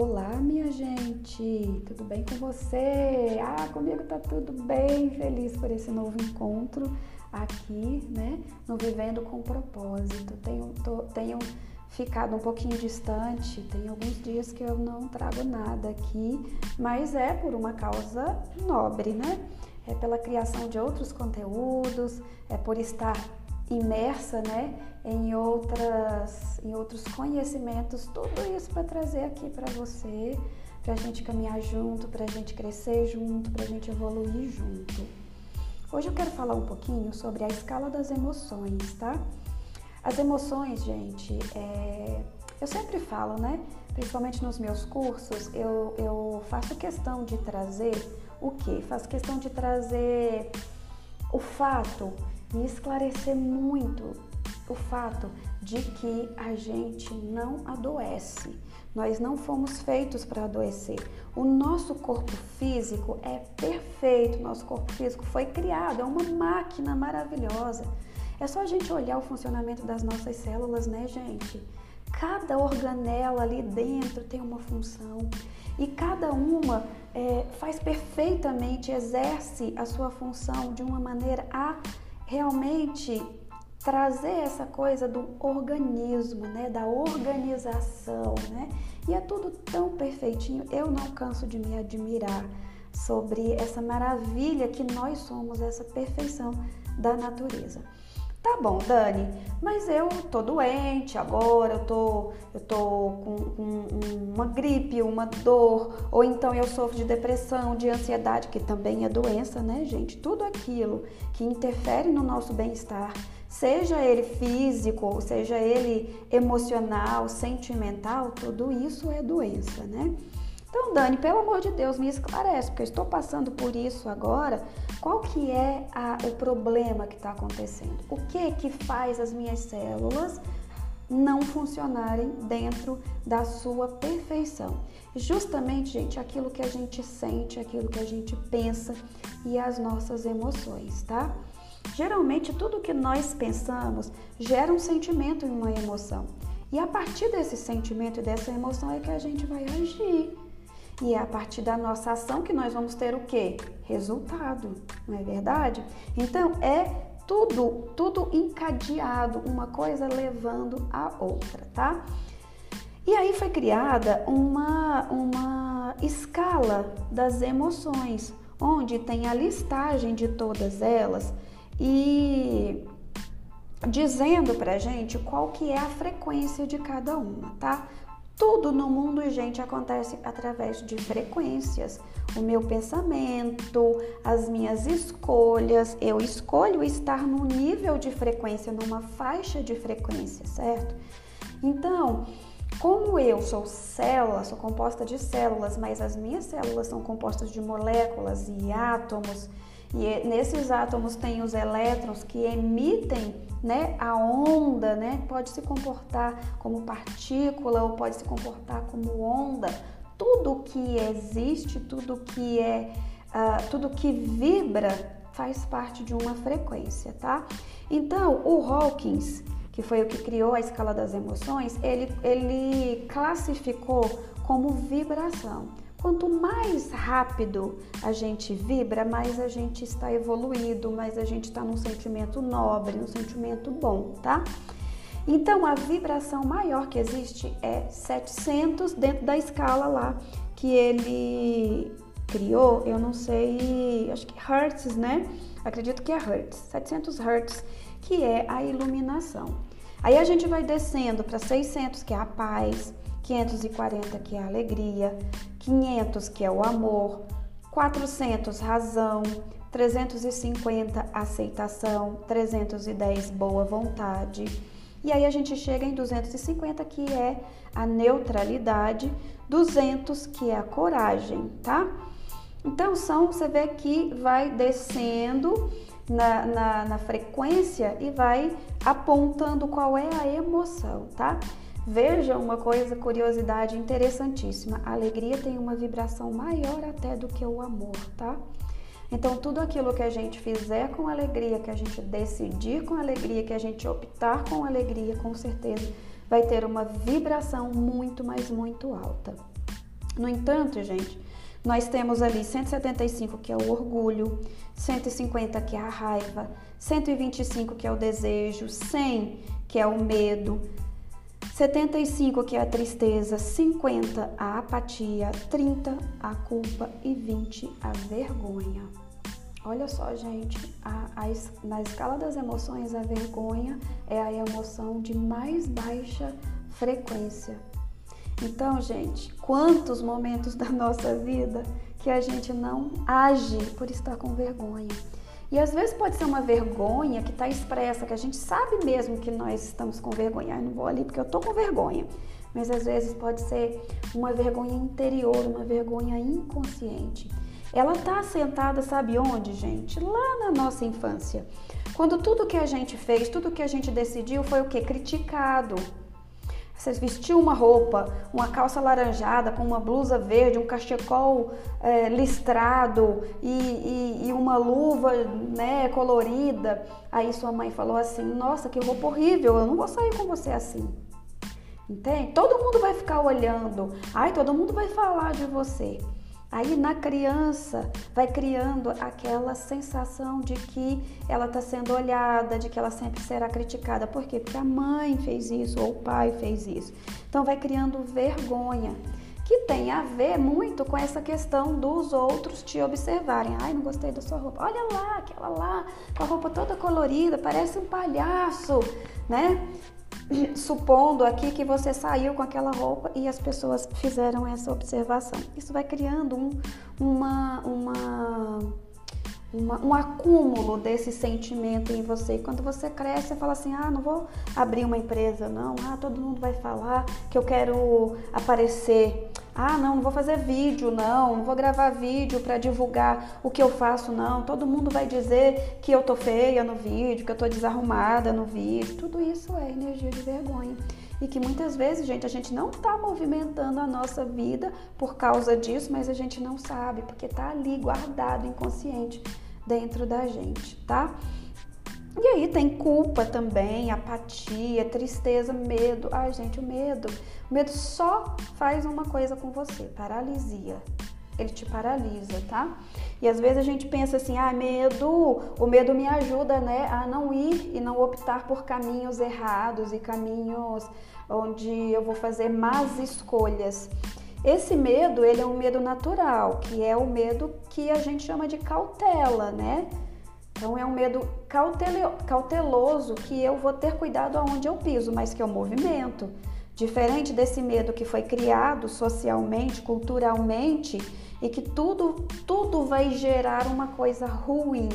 Olá, minha gente, tudo bem com você? Ah, comigo tá tudo bem, feliz por esse novo encontro aqui, né? No Vivendo com Propósito. Tenho, tô, tenho ficado um pouquinho distante, tem alguns dias que eu não trago nada aqui, mas é por uma causa nobre, né? É pela criação de outros conteúdos, é por estar imersa, né, em outras, em outros conhecimentos, tudo isso para trazer aqui para você, para a gente caminhar junto, para a gente crescer junto, para a gente evoluir junto. Hoje eu quero falar um pouquinho sobre a escala das emoções, tá? As emoções, gente, é... eu sempre falo, né? Principalmente nos meus cursos, eu, eu faço questão de trazer o quê? Faço questão de trazer o fato e esclarecer muito o fato de que a gente não adoece. Nós não fomos feitos para adoecer. O nosso corpo físico é perfeito, nosso corpo físico foi criado, é uma máquina maravilhosa. É só a gente olhar o funcionamento das nossas células, né, gente? Cada organela ali dentro tem uma função e cada uma é, faz perfeitamente, exerce a sua função de uma maneira a realmente trazer essa coisa do organismo, né, da organização, né? E é tudo tão perfeitinho. Eu não canso de me admirar sobre essa maravilha que nós somos, essa perfeição da natureza. Tá bom, Dani, mas eu tô doente agora, eu tô, eu tô com, com uma gripe, uma dor, ou então eu sofro de depressão, de ansiedade, que também é doença, né, gente? Tudo aquilo que interfere no nosso bem-estar, seja ele físico, seja ele emocional, sentimental, tudo isso é doença, né? Então, Dani, pelo amor de Deus, me esclarece, porque eu estou passando por isso agora. Qual que é a, o problema que está acontecendo? O que que faz as minhas células não funcionarem dentro da sua perfeição? Justamente, gente, aquilo que a gente sente, aquilo que a gente pensa e as nossas emoções, tá? Geralmente, tudo que nós pensamos gera um sentimento e uma emoção. E a partir desse sentimento e dessa emoção é que a gente vai agir. E é a partir da nossa ação que nós vamos ter o quê? Resultado, não é verdade? Então é tudo, tudo encadeado, uma coisa levando a outra, tá? E aí foi criada uma, uma escala das emoções, onde tem a listagem de todas elas e dizendo pra gente qual que é a frequência de cada uma, tá? Tudo no mundo, gente, acontece através de frequências. O meu pensamento, as minhas escolhas, eu escolho estar num nível de frequência, numa faixa de frequência, certo? Então, como eu sou célula, sou composta de células, mas as minhas células são compostas de moléculas e átomos, e nesses átomos tem os elétrons que emitem né, a onda, né, pode se comportar como partícula ou pode se comportar como onda. Tudo que existe, tudo que é, uh, tudo que vibra faz parte de uma frequência, tá? Então, o Hawkins, que foi o que criou a escala das emoções, ele, ele classificou como vibração. Quanto mais rápido a gente vibra, mais a gente está evoluído, mais a gente está num sentimento nobre, num sentimento bom, tá? Então a vibração maior que existe é 700 dentro da escala lá que ele criou, eu não sei, acho que Hertz, né? Acredito que é Hertz, 700 Hertz, que é a iluminação. Aí a gente vai descendo para 600, que é a paz, 540 que é a alegria, 500 que é o amor, 400 razão, 350 aceitação, 310 boa vontade. E aí a gente chega em 250 que é a neutralidade, 200 que é a coragem, tá? Então são, você vê que vai descendo na, na, na frequência e vai apontando qual é a emoção, tá? Veja uma coisa, curiosidade interessantíssima. A alegria tem uma vibração maior até do que o amor, tá? Então, tudo aquilo que a gente fizer com alegria, que a gente decidir com alegria, que a gente optar com alegria, com certeza vai ter uma vibração muito, mas muito alta. No entanto, gente, nós temos ali 175 que é o orgulho, 150 que é a raiva, 125 que é o desejo, 100 que é o medo, 75 que é a tristeza, 50 a apatia, 30 a culpa e 20 a vergonha. Olha só, gente, a, a, na escala das emoções, a vergonha é a emoção de mais baixa frequência. Então, gente, quantos momentos da nossa vida que a gente não age por estar com vergonha? E às vezes pode ser uma vergonha que está expressa, que a gente sabe mesmo que nós estamos com vergonha. Eu não vou ali porque eu estou com vergonha. Mas às vezes pode ser uma vergonha interior, uma vergonha inconsciente. Ela está assentada, sabe onde, gente? Lá na nossa infância. Quando tudo que a gente fez, tudo que a gente decidiu foi o que? Criticado. Você vestiu uma roupa, uma calça laranjada com uma blusa verde, um cachecol é, listrado e, e, e, uma luva né, colorida. Aí sua mãe falou assim: Nossa, que roupa horrível, eu não vou sair com você assim. Entende? Todo mundo vai ficar olhando. Ai, todo mundo vai falar de você. Aí na criança vai criando aquela sensação de que ela está sendo olhada, de que ela sempre será criticada. Por quê? Porque a mãe fez isso ou o pai fez isso. Então vai criando vergonha, que tem a ver muito com essa questão dos outros te observarem. Ai, não gostei da sua roupa. Olha lá, aquela lá, com a roupa toda colorida, parece um palhaço, né? Supondo aqui que você saiu com aquela roupa e as pessoas fizeram essa observação. Isso vai criando um, uma, uma, uma, um acúmulo desse sentimento em você. E quando você cresce, você fala assim: ah, não vou abrir uma empresa, não. Ah, todo mundo vai falar que eu quero aparecer. Ah, não, não vou fazer vídeo, não, não vou gravar vídeo para divulgar o que eu faço, não. Todo mundo vai dizer que eu tô feia no vídeo, que eu tô desarrumada no vídeo. Tudo isso é energia de vergonha. E que muitas vezes, gente, a gente não tá movimentando a nossa vida por causa disso, mas a gente não sabe, porque tá ali guardado, inconsciente dentro da gente, tá? E aí tem culpa também, apatia, tristeza, medo. Ai, gente, o medo. O medo só faz uma coisa com você, paralisia. Ele te paralisa, tá? E às vezes a gente pensa assim: ah, medo, o medo me ajuda, né, a não ir e não optar por caminhos errados e caminhos onde eu vou fazer más escolhas. Esse medo, ele é um medo natural, que é o medo que a gente chama de cautela, né? Então é um medo cauteloso que eu vou ter cuidado aonde eu piso, mas que é o movimento. Diferente desse medo que foi criado socialmente, culturalmente e que tudo tudo vai gerar uma coisa ruim,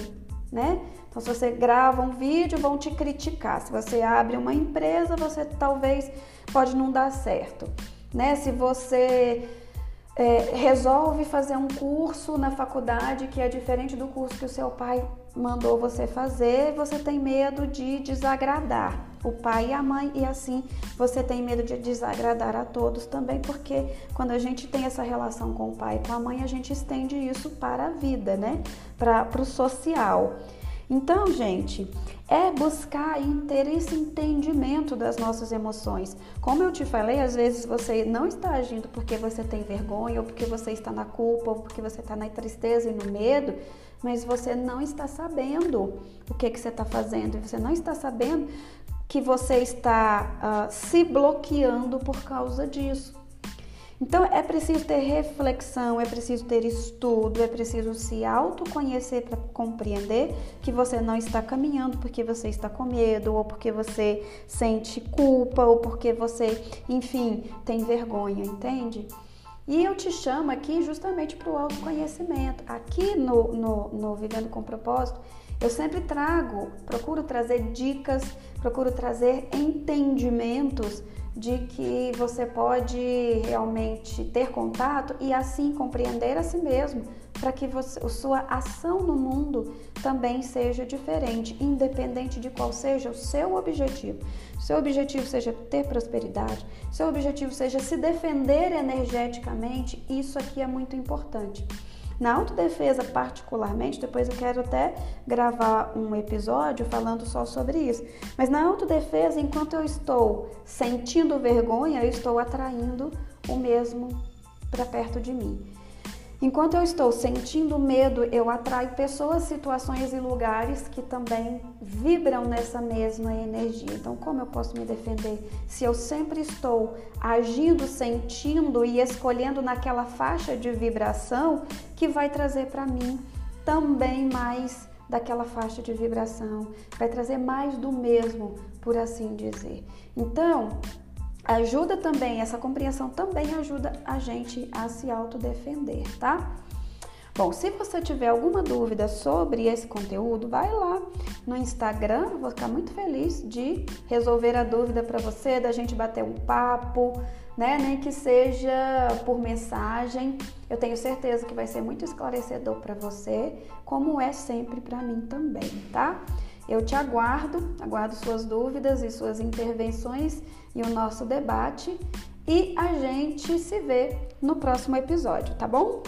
né? Então se você grava um vídeo, vão te criticar. Se você abre uma empresa, você talvez pode não dar certo, né? Se você é, resolve fazer um curso na faculdade que é diferente do curso que o seu pai mandou você fazer, você tem medo de desagradar o pai e a mãe, e assim você tem medo de desagradar a todos também, porque quando a gente tem essa relação com o pai e com a mãe, a gente estende isso para a vida, né? Para o social. Então, gente, é buscar e ter esse entendimento das nossas emoções. Como eu te falei, às vezes você não está agindo porque você tem vergonha, ou porque você está na culpa, ou porque você está na tristeza e no medo, mas você não está sabendo o que, que você está fazendo, você não está sabendo que você está uh, se bloqueando por causa disso. Então é preciso ter reflexão, é preciso ter estudo, é preciso se autoconhecer para compreender que você não está caminhando porque você está com medo, ou porque você sente culpa, ou porque você, enfim, tem vergonha, entende? E eu te chamo aqui justamente para o autoconhecimento. Aqui no, no, no Vivendo com Propósito, eu sempre trago, procuro trazer dicas, procuro trazer entendimentos de que você pode realmente ter contato e assim compreender a si mesmo, para que você, a sua ação no mundo também seja diferente, independente de qual seja o seu objetivo. Seu objetivo seja ter prosperidade, seu objetivo seja se defender energeticamente, isso aqui é muito importante. Na autodefesa, particularmente, depois eu quero até gravar um episódio falando só sobre isso. Mas na autodefesa, enquanto eu estou sentindo vergonha, eu estou atraindo o mesmo para perto de mim. Enquanto eu estou sentindo medo, eu atraio pessoas, situações e lugares que também vibram nessa mesma energia. Então, como eu posso me defender se eu sempre estou agindo, sentindo e escolhendo naquela faixa de vibração que vai trazer para mim também mais daquela faixa de vibração, vai trazer mais do mesmo, por assim dizer. Então, ajuda também, essa compreensão também ajuda a gente a se autodefender, tá? Bom, se você tiver alguma dúvida sobre esse conteúdo, vai lá no Instagram, vou ficar muito feliz de resolver a dúvida para você, da gente bater um papo, né? Nem que seja por mensagem. Eu tenho certeza que vai ser muito esclarecedor para você, como é sempre para mim também, tá? Eu te aguardo, aguardo suas dúvidas e suas intervenções e o nosso debate e a gente se vê no próximo episódio, tá bom?